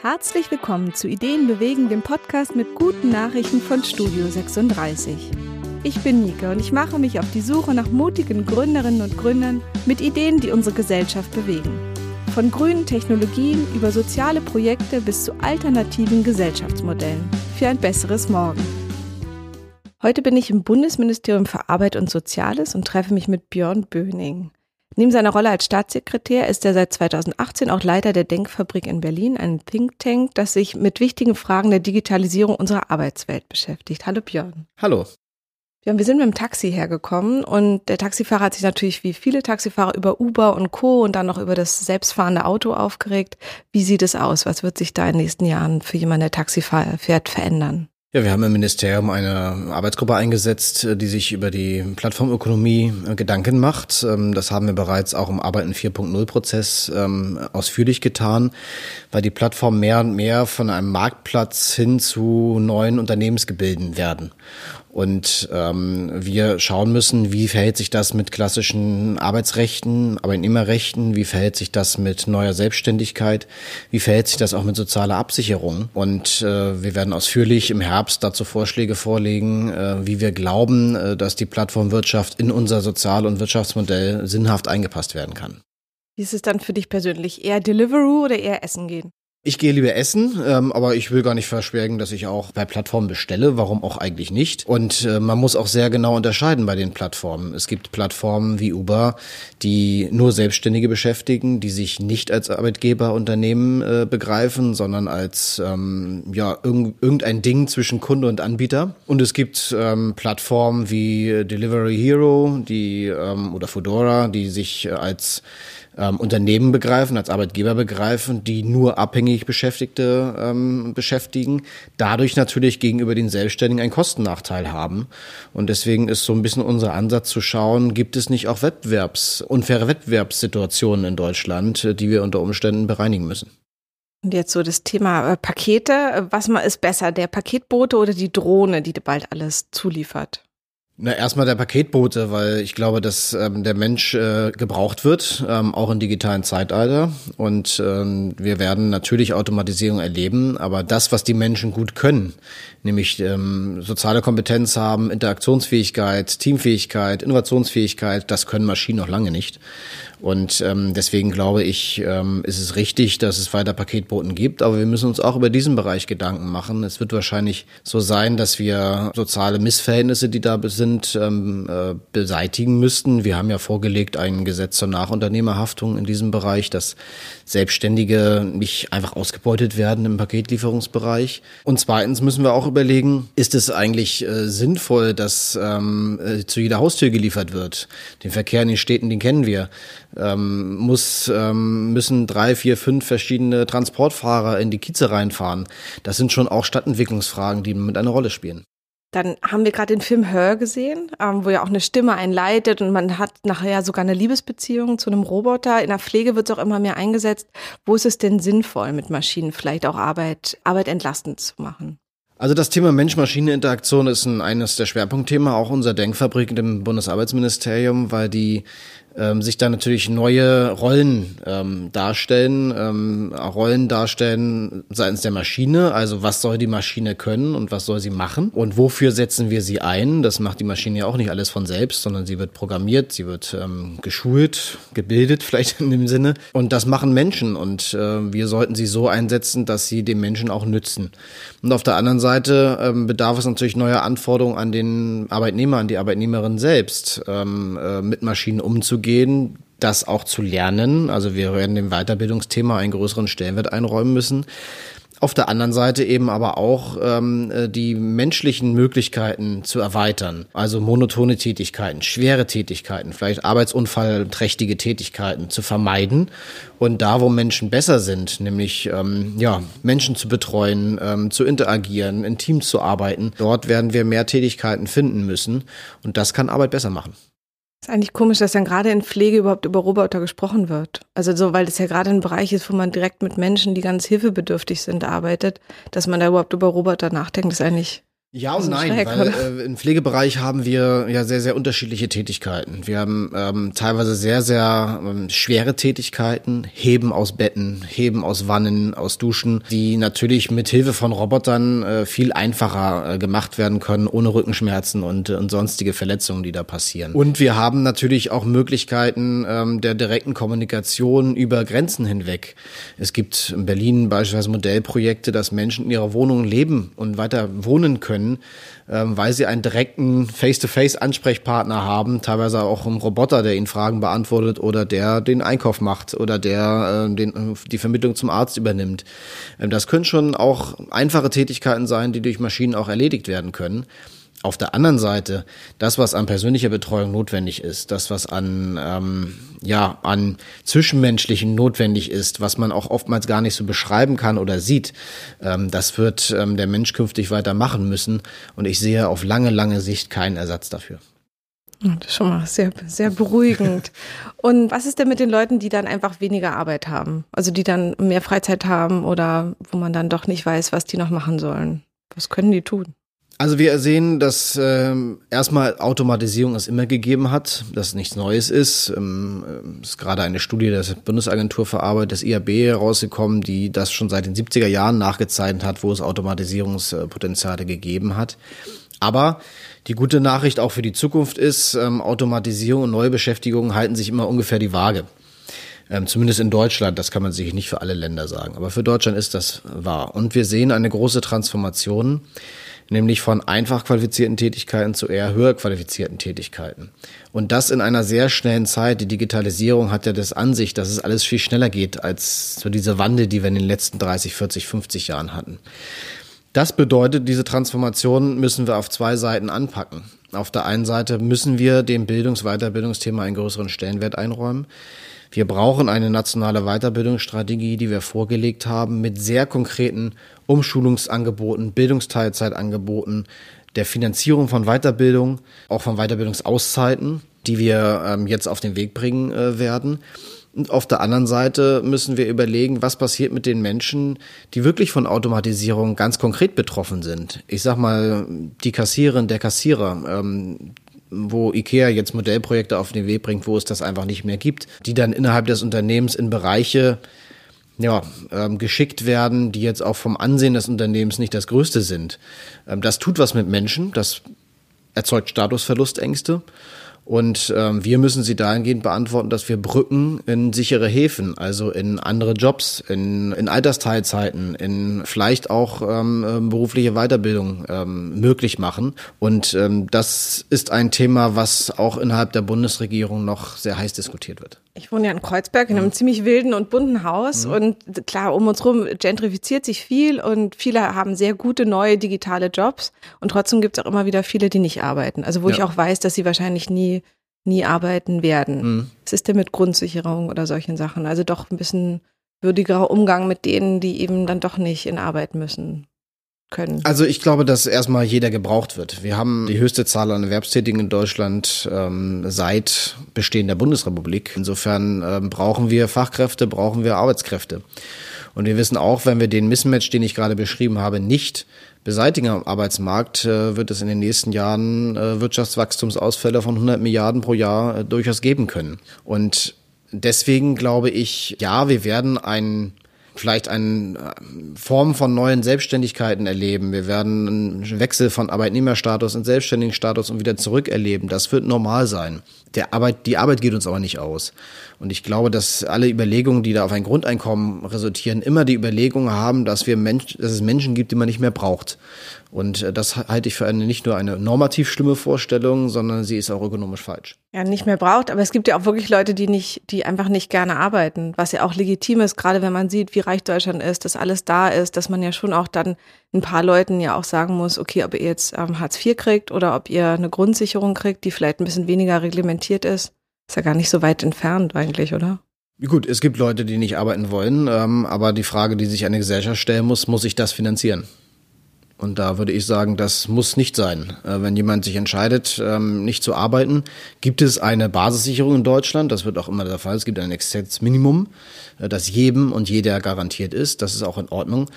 Herzlich willkommen zu Ideen bewegen, dem Podcast mit guten Nachrichten von Studio 36. Ich bin Nike und ich mache mich auf die Suche nach mutigen Gründerinnen und Gründern mit Ideen, die unsere Gesellschaft bewegen. Von grünen Technologien über soziale Projekte bis zu alternativen Gesellschaftsmodellen für ein besseres Morgen. Heute bin ich im Bundesministerium für Arbeit und Soziales und treffe mich mit Björn Böning. Neben seiner Rolle als Staatssekretär ist er seit 2018 auch Leiter der Denkfabrik in Berlin, einem Think Tank, das sich mit wichtigen Fragen der Digitalisierung unserer Arbeitswelt beschäftigt. Hallo Björn. Hallo. Björn, wir sind mit dem Taxi hergekommen und der Taxifahrer hat sich natürlich wie viele Taxifahrer über Uber und Co. und dann noch über das selbstfahrende Auto aufgeregt. Wie sieht es aus? Was wird sich da in den nächsten Jahren für jemanden, der Taxi fährt, verändern? Ja, wir haben im Ministerium eine Arbeitsgruppe eingesetzt, die sich über die Plattformökonomie äh, Gedanken macht. Ähm, das haben wir bereits auch im Arbeiten 4.0 Prozess ähm, ausführlich getan, weil die Plattformen mehr und mehr von einem Marktplatz hin zu neuen Unternehmensgebilden werden. Und ähm, wir schauen müssen, wie verhält sich das mit klassischen Arbeitsrechten, Arbeitnehmerrechten, wie verhält sich das mit neuer Selbstständigkeit, wie verhält sich das auch mit sozialer Absicherung. Und äh, wir werden ausführlich im Herbst dazu Vorschläge vorlegen, äh, wie wir glauben, äh, dass die Plattformwirtschaft in unser Sozial- und Wirtschaftsmodell sinnhaft eingepasst werden kann. Wie ist es dann für dich persönlich? Eher Deliveroo oder eher Essen gehen? Ich gehe lieber essen, ähm, aber ich will gar nicht versperren, dass ich auch bei Plattformen bestelle. Warum auch eigentlich nicht? Und äh, man muss auch sehr genau unterscheiden bei den Plattformen. Es gibt Plattformen wie Uber, die nur Selbstständige beschäftigen, die sich nicht als Arbeitgeberunternehmen äh, begreifen, sondern als ähm, ja irg irgendein Ding zwischen Kunde und Anbieter. Und es gibt ähm, Plattformen wie Delivery Hero, die ähm, oder Fedora, die sich äh, als ähm, Unternehmen begreifen, als Arbeitgeber begreifen, die nur abhängig Beschäftigte ähm, beschäftigen, dadurch natürlich gegenüber den Selbstständigen einen Kostennachteil haben. Und deswegen ist so ein bisschen unser Ansatz zu schauen, gibt es nicht auch Wettbewerbs, unfaire Wettbewerbssituationen in Deutschland, die wir unter Umständen bereinigen müssen. Und jetzt so das Thema äh, Pakete. Was ist besser, der Paketbote oder die Drohne, die bald alles zuliefert? Na, erstmal der Paketbote, weil ich glaube, dass ähm, der Mensch äh, gebraucht wird, ähm, auch im digitalen Zeitalter. Und ähm, wir werden natürlich Automatisierung erleben, aber das, was die Menschen gut können, nämlich ähm, soziale Kompetenz haben, Interaktionsfähigkeit, Teamfähigkeit, Innovationsfähigkeit, das können Maschinen noch lange nicht. Und ähm, deswegen glaube ich, ähm, ist es richtig, dass es weiter Paketboten gibt, aber wir müssen uns auch über diesen Bereich Gedanken machen. Es wird wahrscheinlich so sein, dass wir soziale Missverhältnisse, die da sind, ähm, äh, beseitigen müssten. Wir haben ja vorgelegt ein Gesetz zur Nachunternehmerhaftung in diesem Bereich, dass Selbstständige nicht einfach ausgebeutet werden im Paketlieferungsbereich. Und zweitens müssen wir auch überlegen, ist es eigentlich äh, sinnvoll, dass ähm, äh, zu jeder Haustür geliefert wird? Den Verkehr in den Städten, den kennen wir ähm, muss, ähm, müssen drei, vier, fünf verschiedene Transportfahrer in die Kieze reinfahren. Das sind schon auch Stadtentwicklungsfragen, die mit einer Rolle spielen. Dann haben wir gerade den Film Her gesehen, ähm, wo ja auch eine Stimme einleitet und man hat nachher sogar eine Liebesbeziehung zu einem Roboter. In der Pflege wird es auch immer mehr eingesetzt. Wo ist es denn sinnvoll, mit Maschinen vielleicht auch Arbeit, Arbeit entlastend zu machen? Also das Thema Mensch-Maschine-Interaktion ist ein, eines der Schwerpunktthemen auch unserer Denkfabrik im Bundesarbeitsministerium, weil die ähm, sich da natürlich neue Rollen ähm, darstellen, ähm, Rollen darstellen seitens der Maschine. Also was soll die Maschine können und was soll sie machen und wofür setzen wir sie ein? Das macht die Maschine ja auch nicht alles von selbst, sondern sie wird programmiert, sie wird ähm, geschult, gebildet vielleicht in dem Sinne. Und das machen Menschen und äh, wir sollten sie so einsetzen, dass sie dem Menschen auch nützen. Und auf der anderen Seite ähm, bedarf es natürlich neuer Anforderungen an den Arbeitnehmer, an die Arbeitnehmerin selbst, ähm, äh, mit Maschinen umzugehen gehen, das auch zu lernen. Also wir werden dem Weiterbildungsthema einen größeren Stellenwert einräumen müssen. Auf der anderen Seite eben aber auch ähm, äh, die menschlichen Möglichkeiten zu erweitern. Also monotone Tätigkeiten, schwere Tätigkeiten, vielleicht arbeitsunfallträchtige Tätigkeiten zu vermeiden. Und da, wo Menschen besser sind, nämlich ähm, ja, Menschen zu betreuen, ähm, zu interagieren, in Teams zu arbeiten, dort werden wir mehr Tätigkeiten finden müssen. Und das kann Arbeit besser machen. Ist eigentlich komisch, dass dann gerade in Pflege überhaupt über Roboter gesprochen wird. Also so, weil das ja gerade ein Bereich ist, wo man direkt mit Menschen, die ganz hilfebedürftig sind, arbeitet, dass man da überhaupt über Roboter nachdenkt, ist eigentlich Ja und nein, weil äh, im Pflegebereich haben wir ja sehr, sehr unterschiedliche Tätigkeiten. Wir haben ähm, teilweise sehr, sehr ähm, schwere Tätigkeiten, Heben aus Betten, Heben aus Wannen, aus Duschen, die natürlich mit Hilfe von Robotern äh, viel einfacher äh, gemacht werden können, ohne Rückenschmerzen und, äh, und sonstige Verletzungen, die da passieren. Und wir haben natürlich auch Möglichkeiten ähm, der direkten Kommunikation über Grenzen hinweg. Es gibt in Berlin beispielsweise Modellprojekte, dass Menschen in ihrer Wohnung leben und weiter wohnen können können, ähm, weil sie einen direkten Face-to-Face-Ansprechpartner haben, teilweise auch einen Roboter, der ihnen Fragen beantwortet oder der den Einkauf macht oder der äh, den, die Vermittlung zum Arzt übernimmt. Ähm, das können schon auch einfache Tätigkeiten sein, die durch Maschinen auch erledigt werden können. Auf der anderen Seite, das, was an persönlicher Betreuung notwendig ist, das, was an, ähm, ja, an Zwischenmenschlichen notwendig ist, was man auch oftmals gar nicht so beschreiben kann oder sieht, ähm, das wird ähm, der Mensch künftig weiter machen müssen. Und ich sehe auf lange, lange Sicht keinen Ersatz dafür. Das ist schon mal sehr, sehr beruhigend. Und was ist denn mit den Leuten, die dann einfach weniger Arbeit haben? Also die dann mehr Freizeit haben oder wo man dann doch nicht weiß, was die noch machen sollen? Was können die tun? Also wir sehen, dass ähm, erstmal Automatisierung es immer gegeben hat, dass nichts Neues ist. Ähm, ist gerade eine Studie der Bundesagentur für Arbeit des IAB herausgekommen, die das schon seit den 70er Jahren nachgezeichnet hat, wo es Automatisierungspotenziale gegeben hat. Aber die gute Nachricht auch für die Zukunft ist, ähm, Automatisierung und Neubeschäftigung halten sich immer ungefähr die Waage. Ähm, zumindest in Deutschland, das kann man sicher nicht für alle Länder sagen. Aber für Deutschland ist das wahr. Und wir sehen eine große Transformation nämlich von einfach qualifizierten Tätigkeiten zu eher höher qualifizierten Tätigkeiten. Und das in einer sehr schnellen Zeit. Die Digitalisierung hat ja das Ansicht, dass es alles viel schneller geht als so diese Wandel, die wir in den letzten 30, 40, 50 Jahren hatten. Das bedeutet, diese Transformation müssen wir auf zwei Seiten anpacken. Auf der einen Seite müssen wir dem Bildungs-, Weiterbildungsthema einen größeren Stellenwert einräumen. Wir brauchen eine nationale Weiterbildungsstrategie, die wir vorgelegt haben, mit sehr konkreten Umschulungsangeboten, Bildungsteilzeitangeboten, der Finanzierung von Weiterbildung, auch von Weiterbildungsauszeiten, die wir ähm, jetzt auf den Weg bringen äh, werden. Und auf der anderen Seite müssen wir überlegen, was passiert mit den Menschen, die wirklich von Automatisierung ganz konkret betroffen sind. Ich sag mal, die Kassiererin, der Kassierer, ähm, wo IKEA jetzt Modellprojekte auf den Weg bringt, wo es das einfach nicht mehr gibt, die dann innerhalb des Unternehmens in Bereiche ja, ähm, geschickt werden, die jetzt auch vom Ansehen des Unternehmens nicht das größte sind. Ähm, das tut was mit Menschen, das erzeugt Statusverlustängste. Und ähm, wir müssen sie dahingehend beantworten, dass wir Brücken in sichere Häfen, also in andere Jobs, in, in Altersteilzeiten, in vielleicht auch ähm, ähm, berufliche Weiterbildung ähm, möglich machen. Und ähm, das ist ein Thema, was auch innerhalb der Bundesregierung noch sehr heiß diskutiert wird. Ich wohne ja in Kreuzberg in einem mhm. ziemlich wilden und bunten Haus mhm. und klar, um uns rum gentrifiziert sich viel und viele haben sehr gute neue digitale Jobs und trotzdem gibt es auch immer wieder viele, die nicht arbeiten. Also wo ja. ich auch weiß, dass sie wahrscheinlich nie, nie arbeiten werden. Mhm. Was ist denn mit Grundsicherung oder solchen Sachen? Also doch ein bisschen würdigerer Umgang mit denen, die eben dann doch nicht in Arbeit müssen können? Also ich glaube, dass erstmal jeder gebraucht wird. Wir haben die höchste Zahl an Erwerbstätigen in Deutschland ähm, seit Bestehen der Bundesrepublik. Insofern ähm, brauchen wir Fachkräfte, brauchen wir Arbeitskräfte. Und wir wissen auch, wenn wir den Mismatch, den ich gerade beschrieben habe, nicht beseitigen am Arbeitsmarkt, äh, wird es in den nächsten Jahren äh, Wirtschaftswachstumsausfälle von 100 Milliarden pro Jahr äh, durchaus geben können. Und deswegen glaube ich, ja, wir werden ein vielleicht eine äh, Form von neuen Selbstständigkeiten erleben. Wir werden einen Wechsel von Arbeitnehmerstatus in selbstständigen Status und wieder zurück erleben. Das wird normal sein. Der Arbeit, die Arbeit geht uns aber nicht aus. Und ich glaube, dass alle Überlegungen, die da auf ein Grundeinkommen resultieren, immer die Überlegung haben, dass wir Mensch, dass es Menschen gibt, die man nicht mehr braucht. Und äh, das halte ich für eine nicht nur eine normativ schlimme Vorstellung, sondern sie ist auch ökonomisch falsch. Ja, nicht mehr braucht, aber es gibt ja auch wirklich Leute, die nicht, die einfach nicht gerne arbeiten, was ja auch legitim ist, gerade wenn man sieht, wie reich Deutschland ist, dass alles da ist, dass man ja schon auch dann ein paar Leuten ja auch sagen muss, okay, ob ihr jetzt ähm, Hartz IV kriegt oder ob ihr eine Grundsicherung kriegt, die vielleicht ein bisschen weniger reglementiert ist, ist ja gar nicht so weit entfernt eigentlich, oder? Gut, es gibt Leute, die nicht arbeiten wollen, ähm, aber die Frage, die sich eine Gesellschaft stellen muss, muss ich das finanzieren? Und da würde ich sagen, das muss nicht sein. Äh, wenn jemand sich entscheidet, ähm, nicht zu arbeiten, gibt es eine Basissicherung in Deutschland. Das wird auch immer der Fall. Es gibt ein Existenzminimum, äh, das jedem und jeder garantiert ist. Das ist auch in Ordnung.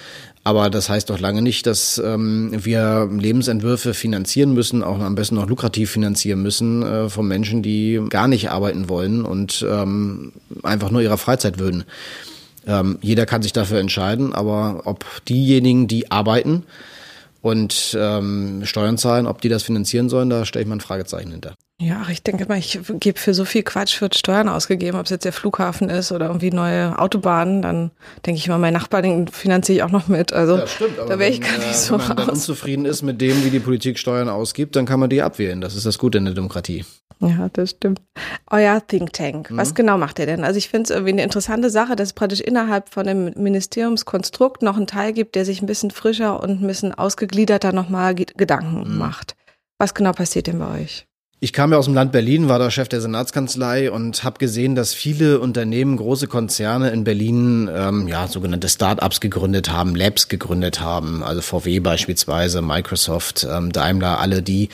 Aber das heißt doch lange nicht, dass ähm, wir Lebensentwürfe finanzieren müssen, auch am besten noch lukrativ finanzieren müssen äh, von Menschen, die gar nicht arbeiten wollen und ähm, einfach nur ihrer Freizeit würden. Jeder kann sich dafür entscheiden, aber ob diejenigen, die arbeiten, und ähm, Steuern zahlen, ob die das finanzieren sollen, da stelle ich mal ein Fragezeichen hinter. Ja, ich denke mal, ich gebe für so viel Quatsch wird Steuern ausgegeben, ob es jetzt der Flughafen ist oder irgendwie neue Autobahnen, dann denke ich mal, mein Nachbar, den finanziere ich auch noch mit. Also ja, stimmt, da wäre ich gar nicht äh, so Wenn man dann unzufrieden ist mit dem, wie die Politik Steuern ausgibt, dann kann man die abwählen. Das ist das Gute in der Demokratie. Ja, das stimmt. Euer Think Tank, mhm. was genau macht ihr denn? Also ich finde es irgendwie eine interessante Sache, dass es praktisch innerhalb von dem Ministeriumskonstrukt noch einen Teil gibt, der sich ein bisschen frischer und ein bisschen ausgegliederter nochmal Gedanken mhm. macht. Was genau passiert denn bei euch? Ich kam ja aus dem Land Berlin, war da Chef der Senatskanzlei und habe gesehen, dass viele Unternehmen, große Konzerne in Berlin, ähm, ja sogenannte Start-ups gegründet haben, Labs gegründet haben, also VW beispielsweise, Microsoft, ähm, Daimler, alle die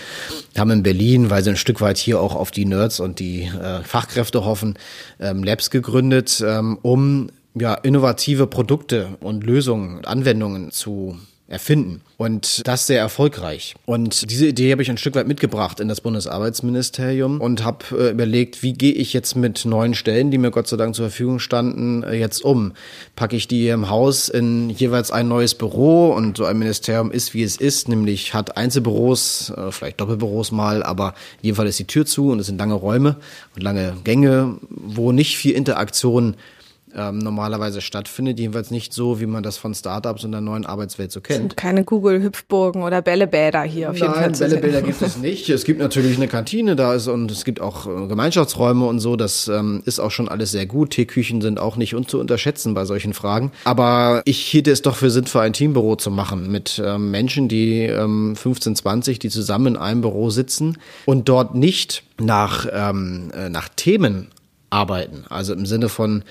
haben in Berlin, weil sie ein Stück weit hier auch auf die Nerds und die äh, Fachkräfte hoffen, ähm, Labs gegründet, ähm, um ja innovative Produkte und Lösungen, Anwendungen zu erfinden. Und das sehr erfolgreich. Und diese Idee habe ich ein Stück weit mitgebracht in das Bundesarbeitsministerium und habe äh, überlegt, wie gehe ich jetzt mit neuen Stellen, die mir Gott sei Dank zur Verfügung standen, äh, jetzt um? Packe ich die im Haus in jeweils ein neues Büro und so ein Ministerium ist, wie es ist, nämlich hat Einzelbüros, äh, vielleicht Doppelbüros mal, aber in jedem Fall ist die Tür zu und es sind lange Räume und lange Gänge, wo nicht viel Interaktion ähm, normalerweise stattfindet. Jedenfalls nicht so, wie man das von Startups und der neuen Arbeitswelt so kennt. Keine Google-Hüpfburgen oder Bällebäder hier auf jeden Fall. Nein, Bällebäder gibt es nicht. Es gibt natürlich eine Kantine da ist und es gibt auch äh, Gemeinschaftsräume und so. Das ähm, ist auch schon alles sehr gut. Teeküchen sind auch nicht zu unterschätzen bei solchen Fragen. Aber ich hielt es doch für sinnvoll, ein Teambüro zu machen mit ähm, Menschen, die ähm, 15, 20, die zusammen in einem Büro sitzen und dort nicht nach, ähm, äh, nach Themen arbeiten. Also im Sinne von,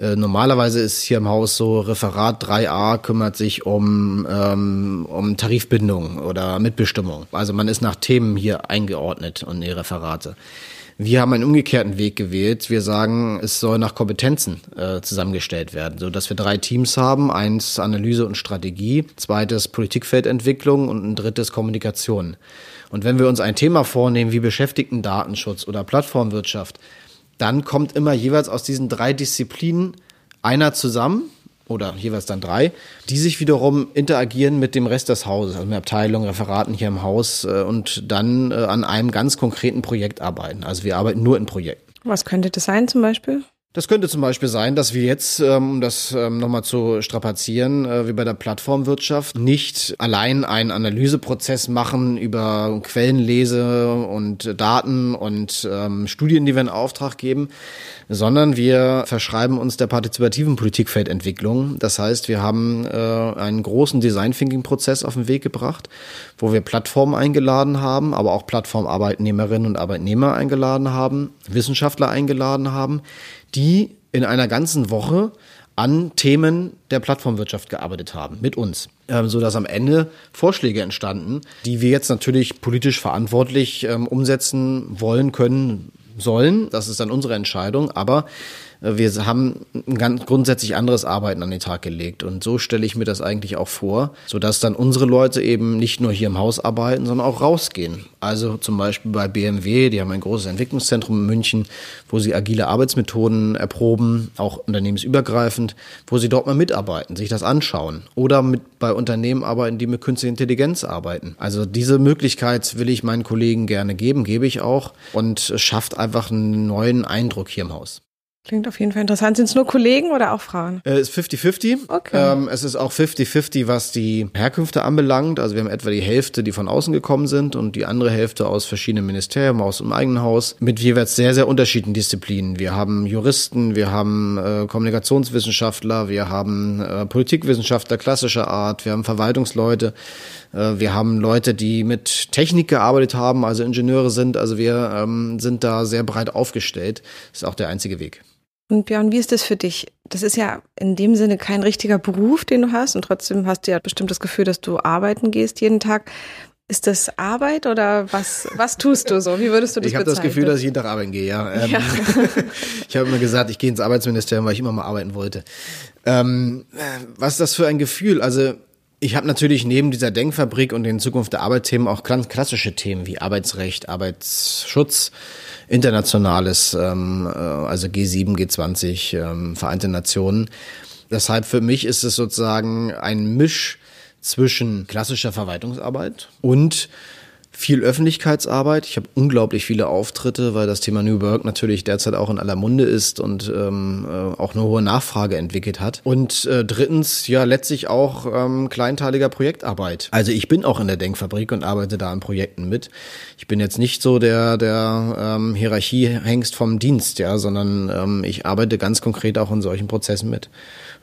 äh, normalerweise ist hier im Haus so, Referat 3a kümmert sich um, ähm, um Tarifbindung oder Mitbestimmung. Also man ist nach Themen hier eingeordnet und die Referate. Wir haben einen umgekehrten Weg gewählt. Wir sagen, es soll nach Kompetenzen äh, zusammengestellt werden, so dass wir drei Teams haben: eins Analyse und Strategie, zweites Politikfeldentwicklung und ein drittes Kommunikation. Und wenn wir uns ein Thema vornehmen wie Beschäftigten-Datenschutz oder Plattformwirtschaft, dann kommt immer jeweils aus diesen drei Disziplinen einer zusammen oder jeweils dann drei, die sich wiederum interagieren mit dem Rest des Hauses, also mit Abteilungen, Referaten hier im Haus äh, und dann äh, an einem ganz konkreten Projekt arbeiten. Also wir arbeiten nur in Projekten. Was könnte das sein zum Beispiel? Das könnte zum Beispiel sein, dass wir jetzt, ähm, um das ähm, nochmal zu strapazieren, äh, wie bei der Plattformwirtschaft, nicht allein einen Analyseprozess machen über Quellenlese und Daten und ähm, Studien, die wir in Auftrag geben, sondern wir verschreiben uns der partizipativen Politikfeldentwicklung. Das heißt, wir haben äh, einen großen Design Thinking Prozess auf den Weg gebracht, wo wir Plattformen eingeladen haben, aber auch Plattformarbeitnehmerinnen und Arbeitnehmer eingeladen haben, Wissenschaftler eingeladen haben, die in einer ganzen Woche an Themen der Plattformwirtschaft gearbeitet haben, mit uns. Ähm, so dass am Ende Vorschläge entstanden, die wir jetzt natürlich politisch verantwortlich ähm, umsetzen wollen, können, sollen. Das ist dann unsere Entscheidung. Aber wir haben ein ganz grundsätzlich anderes Arbeiten an den Tag gelegt. Und so stelle ich mir das eigentlich auch vor, sodass dann unsere Leute eben nicht nur hier im Haus arbeiten, sondern auch rausgehen. Also zum Beispiel bei BMW, die haben ein großes Entwicklungszentrum in München, wo sie agile Arbeitsmethoden erproben, auch unternehmensübergreifend, wo sie dort mal mitarbeiten, sich das anschauen. Oder mit bei Unternehmen arbeiten, die mit künstlicher Intelligenz arbeiten. Also diese Möglichkeit will ich meinen Kollegen gerne geben, gebe ich auch und schafft einfach einen neuen Eindruck hier im Haus. Klingt auf jeden Fall interessant. Sind es nur Kollegen oder auch Frauen? Es äh, ist 50-50. Okay. Ähm, es ist auch 50-50, was die Herkünfte anbelangt. Also wir haben etwa die Hälfte, die von außen gekommen sind und die andere Hälfte aus verschiedenen Ministerien, aus dem eigenen Haus, mit jeweils sehr, sehr unterschiedlichen Disziplinen. Wir haben Juristen, wir haben äh, Kommunikationswissenschaftler, wir haben äh, Politikwissenschaftler klassischer Art, wir haben Verwaltungsleute, äh, wir haben Leute, die mit Technik gearbeitet haben, also Ingenieure sind. Also wir ähm, sind da sehr breit aufgestellt. Das ist auch der einzige Weg. Und Björn, wie ist das für dich? Das ist ja in dem Sinne kein richtiger Beruf, den du hast und trotzdem hast du ja bestimmt das Gefühl, dass du arbeiten gehst jeden Tag. Ist das Arbeit oder was, was tust du so? Wie würdest du das Ich habe das Gefühl, dass ich jeden Tag arbeiten gehe, ja. Ähm, ja. ich habe immer gesagt, ich gehe ins Arbeitsministerium, weil ich immer mal arbeiten wollte. Ähm, was ist das für ein Gefühl? Also ich habe natürlich neben dieser Denkfabrik und den Zukunft der Arbeit-Themen auch ganz klassische Themen wie Arbeitsrecht, Arbeitsschutz, internationales, ähm, äh, also G7, G20, ähm, Vereinte Nationen. Deshalb für mich ist es sozusagen ein Misch zwischen klassischer Verwaltungsarbeit und viel Öffentlichkeitsarbeit. Ich habe unglaublich viele Auftritte, weil das Thema New Work natürlich derzeit auch in aller Munde ist und ähm, äh, auch eine hohe Nachfrage entwickelt hat. Und äh, drittens, ja, letztlich auch ähm, kleinteiliger Projektarbeit. Also ich bin auch in der Denkfabrik und arbeite da an Projekten mit. Ich bin jetzt nicht so der, der ähm, Hierarchiehengst vom Dienst, ja, sondern ähm, ich arbeite ganz konkret auch in solchen Prozessen mit.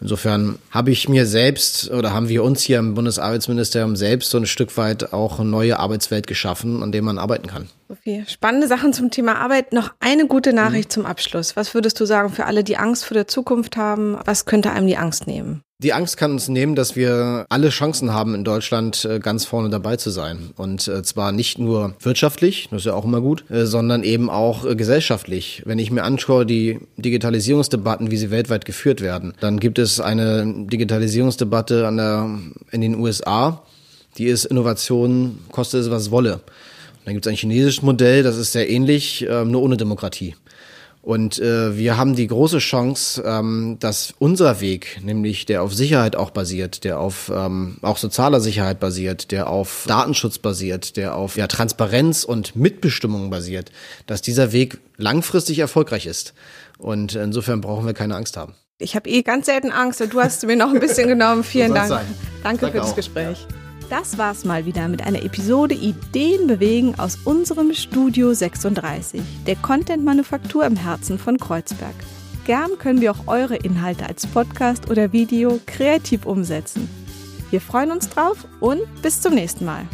Insofern habe ich mir selbst oder haben wir uns hier im Bundesarbeitsministerium selbst so ein Stück weit auch eine neue Arbeitswelt geschaffen, an der man arbeiten kann. Sophie, spannende Sachen zum Thema Arbeit. Noch eine gute Nachricht mhm. zum Abschluss. Was würdest du sagen für alle, die Angst vor der Zukunft haben? Was könnte einem die Angst nehmen? Die Angst kann uns nehmen, dass wir alle Chancen haben, in Deutschland äh, ganz vorne dabei zu sein. Und äh, zwar nicht nur wirtschaftlich, das ist ja auch immer gut, äh, sondern eben auch gesellschaftlich. Wenn ich mir anschaue, die Digitalisierungsdebatten, wie sie weltweit geführt werden, dann gibt es eine Digitalisierungsdebatte an der, in den USA, die ist Innovation, kostet es was wolle. Und dann gibt es ein chinesisches Modell, das ist sehr ähnlich, nur ohne Demokratie. Und äh, wir haben die große Chance, ähm, dass unser Weg, nämlich der auf Sicherheit auch basiert, der auf ähm, auch sozialer Sicherheit basiert, der auf Datenschutz basiert, der auf ja, Transparenz und Mitbestimmung basiert, dass dieser Weg langfristig erfolgreich ist. Und insofern brauchen wir keine Angst haben. Ich habe eh ganz selten Angst und du hast mir noch ein bisschen genommen. Vielen Dank. Sein. Danke Sag für das Gespräch. Ja. Das war's mal wieder mit einer Episode Ideen bewegen aus unserem Studio 36, der Content-Manufaktur im Herzen von Kreuzberg. Gern können wir auch eure Inhalte als Podcast oder Video kreativ umsetzen. Wir freuen uns drauf und bis zum nächsten Mal.